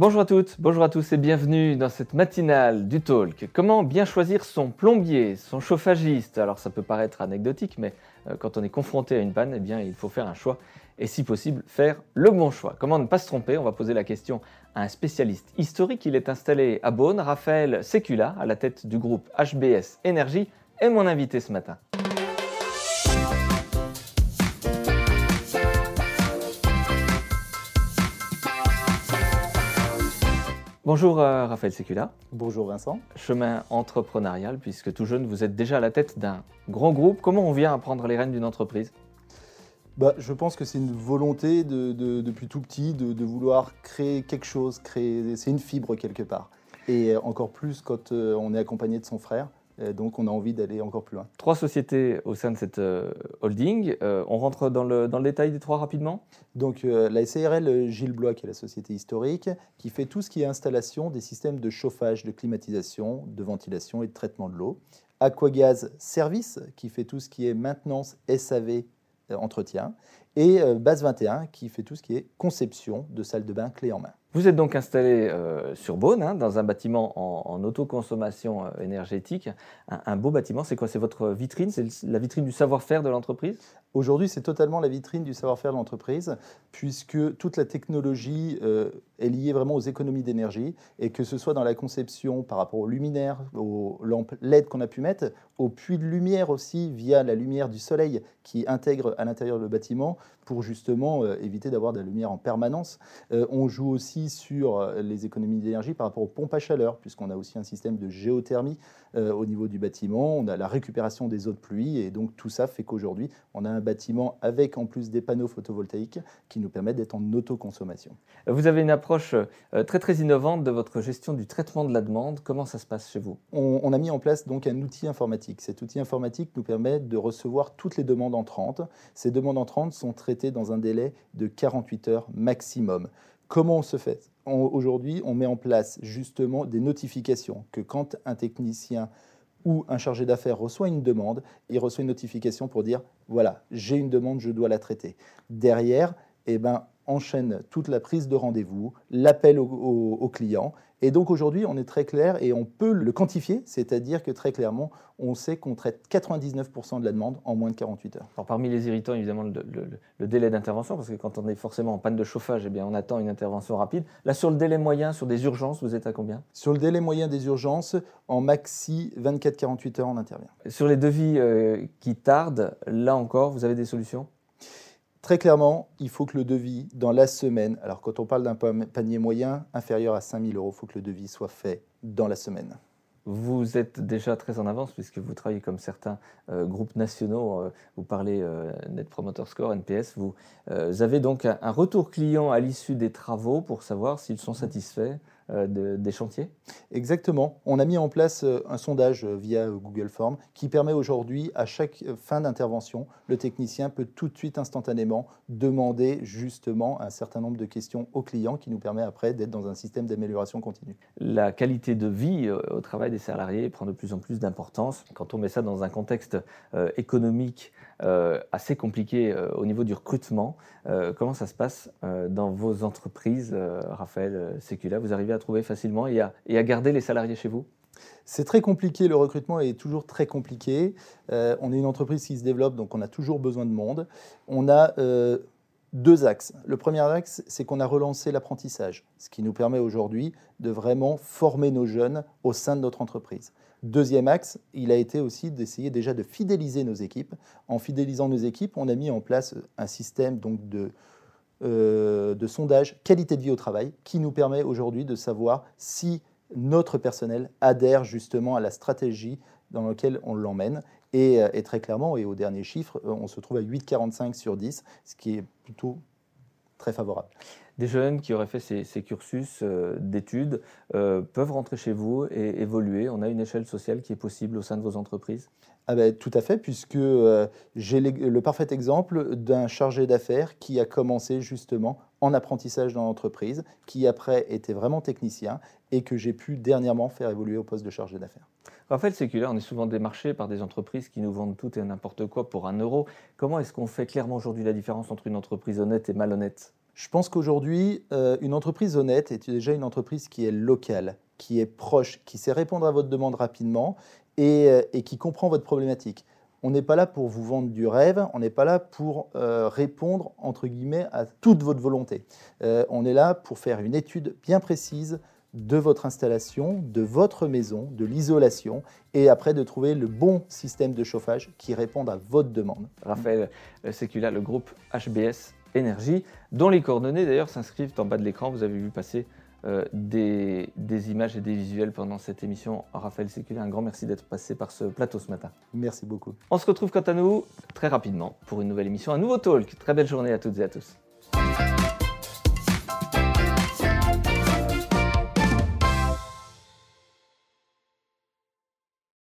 Bonjour à toutes, bonjour à tous et bienvenue dans cette matinale du talk. Comment bien choisir son plombier, son chauffagiste? Alors ça peut paraître anecdotique, mais euh, quand on est confronté à une panne, eh il faut faire un choix et si possible faire le bon choix. Comment ne pas se tromper? On va poser la question à un spécialiste historique. Il est installé à Beaune, Raphaël Secula, à la tête du groupe HBS Énergie, est mon invité ce matin. Bonjour euh, Raphaël Secula. Bonjour Vincent. Chemin entrepreneurial, puisque tout jeune, vous êtes déjà à la tête d'un grand groupe. Comment on vient à prendre les rênes d'une entreprise? Bah, je pense que c'est une volonté depuis tout petit de, vouloir créer quelque chose, créer, c'est une fibre quelque part. Et encore plus quand euh, on est accompagné de son frère. Euh, donc on a envie d'aller encore plus loin. Trois sociétés au sein de cette euh, holding. Euh, on rentre dans le, dans le, détail des trois rapidement? Donc la SARL Gilles Blois, qui est la société historique, qui fait tout ce qui est installation des systèmes de chauffage, de climatisation, de ventilation et de traitement de l'eau. Aquagaz Service, qui fait tout ce qui est maintenance, SAV, entretien. Et Base 21, qui fait tout ce qui est conception de salles de bain clé en main. Vous êtes donc installé euh, sur Beaune, hein, dans un bâtiment en, autoconsommation euh, énergétique. Un, beau bâtiment, c'est quoi? C'est votre vitrine? C'est la vitrine du savoir-faire de l'entreprise? Aujourd'hui, c'est totalement la vitrine du savoir-faire de l'entreprise, puisque toute la technologie euh, est liée vraiment aux économies d'énergie, et que ce soit dans la conception par rapport aux luminaires, aux lampes LED qu'on a pu mettre, aux puits de lumière aussi, via la lumière du soleil qui intègre à l'intérieur du bâtiment, pour justement éviter d'avoir de la lumière en permanence. on joue aussi sur euh, les économies d'énergie par rapport aux pompes à chaleur, puisqu'on a aussi un système de géothermie euh, au niveau du bâtiment, on a la récupération des eaux de pluie, et donc tout ça fait qu'aujourd'hui, on a un bâtiment avec en plus des panneaux photovoltaïques qui nous permettent d'être en autoconsommation. Vous avez une approche euh, très très innovante de votre gestion du traitement de la demande. Comment ça se passe chez vous? On, on, a mis en place donc un outil informatique. Cet outil informatique nous permet de recevoir toutes les demandes entrantes. Ces demandes entrantes sont traitées dans un délai de 48 heures maximum. Comment on se fait? Aujourd'hui, on met en place justement des notifications que quand un technicien ou un chargé d'affaires reçoit une demande, il reçoit une notification pour dire voilà, j'ai une demande, je dois la traiter. Derrière, eh ben, enchaîne toute la prise de rendez-vous, l'appel au, client. Et donc aujourd'hui, on est très clair et on peut le quantifier, c'est-à-dire que très clairement, on sait qu'on traite 99% de la demande en moins de 48 heures. Alors parmi les irritants, évidemment, le, délai d'intervention, parce que quand on est forcément en panne de chauffage, eh bien, on attend une intervention rapide. Là, sur le délai moyen, sur des urgences, vous êtes à combien? Sur le délai moyen des urgences, en maxi 24-48 heures, on intervient. Sur les devis euh, qui tardent, là encore, vous avez des solutions? Très clairement, il faut que le devis, dans la semaine, alors quand on parle d'un panier moyen inférieur à 5 000 euros, il faut que le devis soit fait dans la semaine. Vous êtes déjà très en avance puisque vous travaillez comme certains euh, groupes nationaux. Euh, vous parlez euh, Net Promoter Score, NPS. Vous avez donc un, retour client à l'issue des travaux pour savoir s'ils sont satisfaits des chantiers Exactement. On a mis en place un sondage via Google Form qui permet aujourd'hui, à chaque fin d'intervention, le technicien peut tout de suite, instantanément, demander justement un certain nombre de questions au client qui nous permet après d'être dans un système d'amélioration continue. La qualité de vie au travail des salariés prend de plus en plus d'importance. Quand on met ça dans un contexte euh, économique euh, assez compliqué euh, au niveau du recrutement, comment ça se passe dans vos entreprises, Raphaël Sécula? Vous arrivez à trouver facilement et à, et à garder les salariés chez vous? C'est très compliqué, le recrutement est toujours très compliqué. on est une entreprise qui se développe, donc on a toujours besoin de monde. On a deux axes. Le premier axe, c'est qu'on a relancé l'apprentissage, ce qui nous permet aujourd'hui de vraiment former nos jeunes au sein de notre entreprise. Deuxième axe, il a été aussi d'essayer déjà de fidéliser nos équipes. En fidélisant nos équipes, on a mis en place un système donc de, euh, de sondage qualité de vie au travail qui nous permet aujourd'hui de savoir si notre personnel adhère justement à la stratégie dans laquelle on l'emmène. Et, euh, et, très clairement, et au dernier chiffre, euh, on se trouve à 8,45 sur 10, ce qui est plutôt très favorable. Des jeunes qui auraient fait ces, cursus euh, d'études peuvent rentrer chez vous et évoluer. On a une échelle sociale qui est possible au sein de vos entreprises? Ah ben, Tout à fait, puisque j'ai le parfait exemple d'un chargé d'affaires qui a commencé justement en apprentissage dans l'entreprise, qui après était vraiment technicien et que j'ai pu dernièrement faire évoluer au poste de chargé d'affaires. Raphaël Séculaire, on est souvent démarché par des entreprises qui nous vendent tout et n'importe quoi pour un euro. Comment est-ce qu'on fait clairement aujourd'hui la différence entre une entreprise honnête et malhonnête? Je pense qu'aujourd'hui, euh, une entreprise honnête est déjà une entreprise qui est locale, qui est proche, qui sait répondre à votre demande rapidement et, euh, qui comprend votre problématique. On n'est pas là pour vous vendre du rêve, on n'est pas là pour euh, répondre, entre guillemets, à toute votre volonté. On est là pour faire une étude bien précise de votre installation, de votre maison, de l'isolation, et après de trouver le bon système de chauffage qui réponde à votre demande. Raphaël Sécula, le groupe HBS Énergie, dont les coordonnées d'ailleurs s'inscrivent en bas de l'écran. Vous avez vu passer euh, des, des, images et des visuels pendant cette émission. Raphaël Sécula, un grand merci d'être passé par ce plateau ce matin. Merci beaucoup. On se retrouve quant à nous très rapidement pour une nouvelle émission, un nouveau talk. Très belle journée à toutes et à tous.